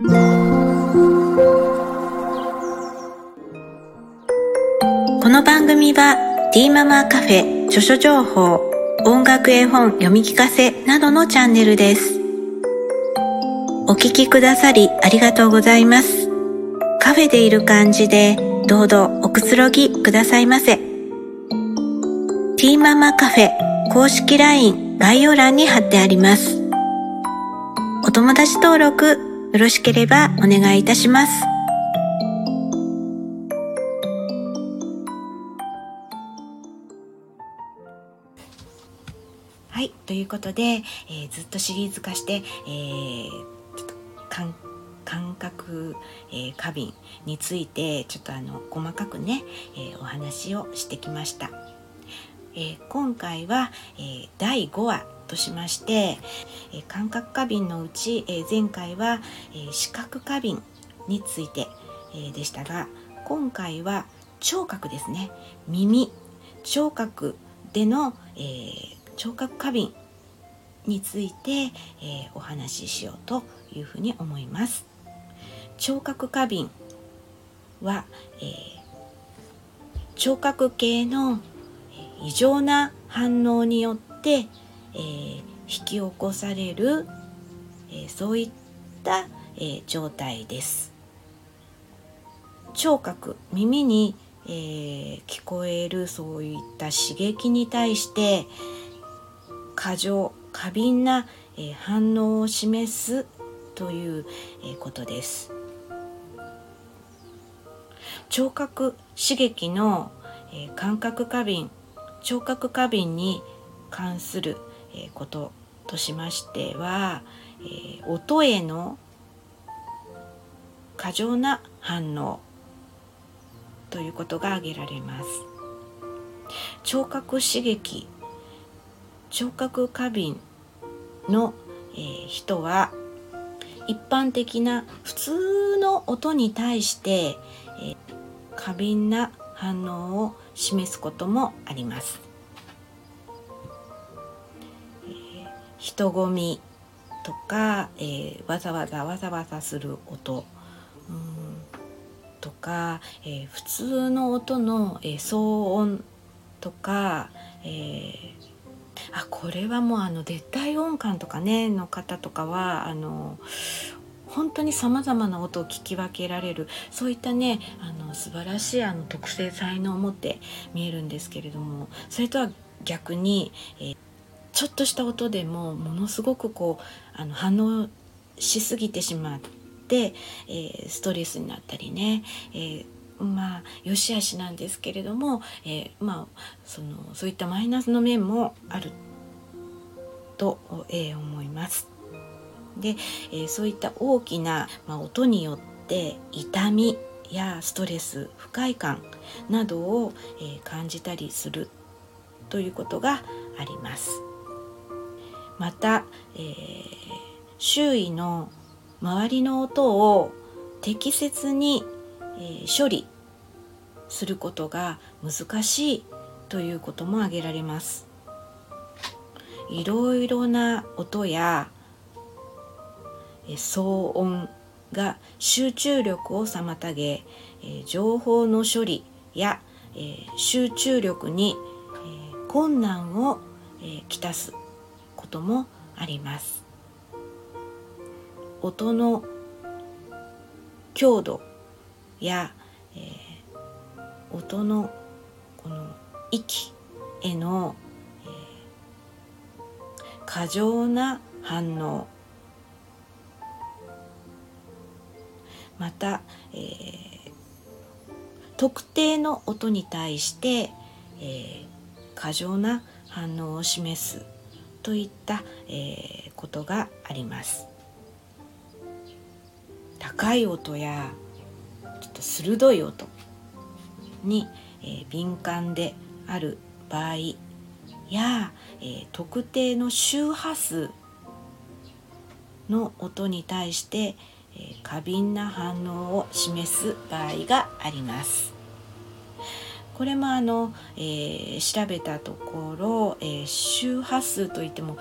この番組は D ママカフェ著書情報音楽絵本読み聞かせなどのチャンネルです。お聞きくださりありがとうございます。カフェでいる感じでどうぞおくつろぎくださいませ。T ママカフェ公式 LINE 概要欄に貼ってあります。お友達登録よろしければお願いいたします。はい、ということで、えー、ずっとシリーズ化して、えー、ちょっと感感覚、えー、過敏についてちょっとあの細かくね、えー、お話をしてきました。えー、今回は、えー、第5話としまして、え、感覚過敏のうち、え前回は、え視覚過敏について、えでしたが今回は聴覚ですね耳聴覚での、え聴覚過敏について、えー、お話ししようというふうに思います。聴覚過敏は、えー、聴覚系の異常な反応によって、えー、引き起こされる、えー、そういった、えー、状態です。聴覚耳に、えー、聞こえるそういった刺激に対して、過剰過敏な、え反応を示すという、えことです。聴覚刺激の、え感覚過敏聴覚過敏に関する、えこととしましては、え音への過剰な反応ということが挙げられます。聴覚刺激聴覚過敏の、えー、人は一般的な普通の音に対して、えー、過敏な反応を示すこともあります。人混みとか、えー、わざわざわざわざする音うんとか、えー、普通の音の、えー、騒音とか、えー、あこれはもうあの絶対音感とかねの方とかはあの本当にさまざまな音を聞き分けられるそういったねあの素晴らしいあの特性才能を持って見えるんですけれどもそれとは逆に、えー、ちょっとした音でもものすごくこうあの反応しすぎてしまって、えー、ストレスになったりね、えーまあ良し悪しなんですけれども、えー、まあそのそういったマイナスの面もあると、えー、思います。で、えー、そういった大きな、まあ、音によって痛みやストレス不快感などを、え、感じたりするということがあります。また、えー、周囲の周りの音を適切にえー、処理することが難しいということも挙げられます。いろいろな音や、え、騒音が集中力を妨げ、え、情報の処理や、え、集中力に、え、困難を、え、きたすこともあります。音の強度や、えー、音のこの息への、えー、過剰な反応また、えー、特定の音に対して、えー、過剰な反応を示すといった、えー、ことがあります。高い音やちょっと鋭い音に、えー、敏感である場合や、えー、特定の周波数の音に対して、えー、過敏な反応を示す場合があります。これもあの、えー、調べたところ、えー、周波数といっても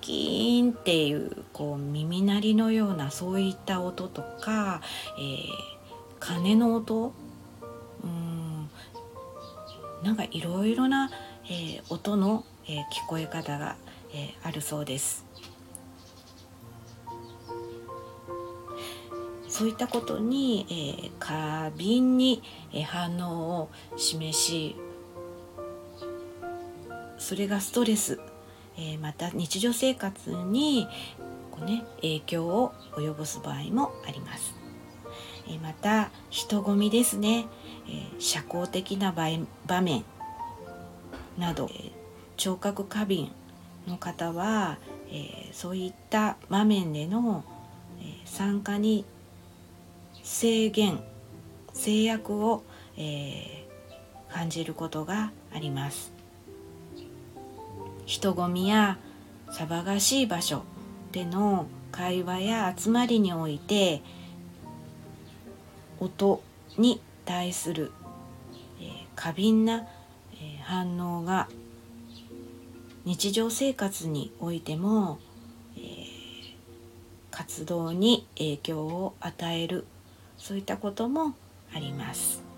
キーンっていうこう耳鳴りのようなそういった音とか、えー、鐘の音うんなんかいろいろな、えー、音の、えー、聞こえ方が、えあるそうです。そういったことに、えー、過敏に、え反応を示しそれがストレス、えー、また日常生活にこう、ね、影響を及ぼす場合もあります。えー、また人混みですね、えー、社交的な場面など、え聴覚過敏の方は、えそういった場面での、え参加に制限制約を、え感じることがあります。人混みや騒がしい場所での会話や集まりにおいて音に対する、えー、過敏な、えー、反応が日常生活においても、えー、活動に影響を与えるそういったこともあります。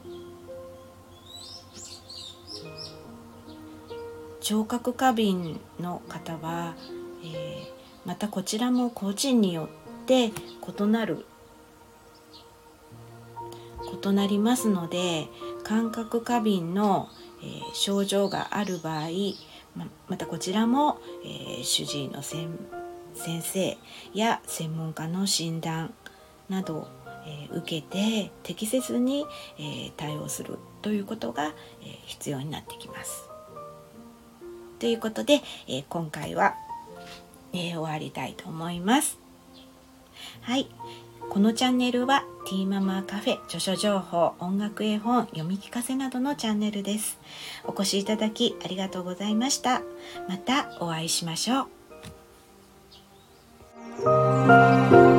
聴覚過敏の方は、えー、またこちらも個人によって異なる異なりますので感覚過敏の、えー、症状がある場合ままたこちらも、えー、主治医の先生や専門家の診断などえ受けて適切に、え対応するということが、え必要になってきます。ということで、え今回は、え終わりたいと思います。はい。このチャンネルはティーママカフェ、著書情報、音楽絵本、読み聞かせなどのチャンネルです。お越しいただきありがとうございました。またお会いしましょう。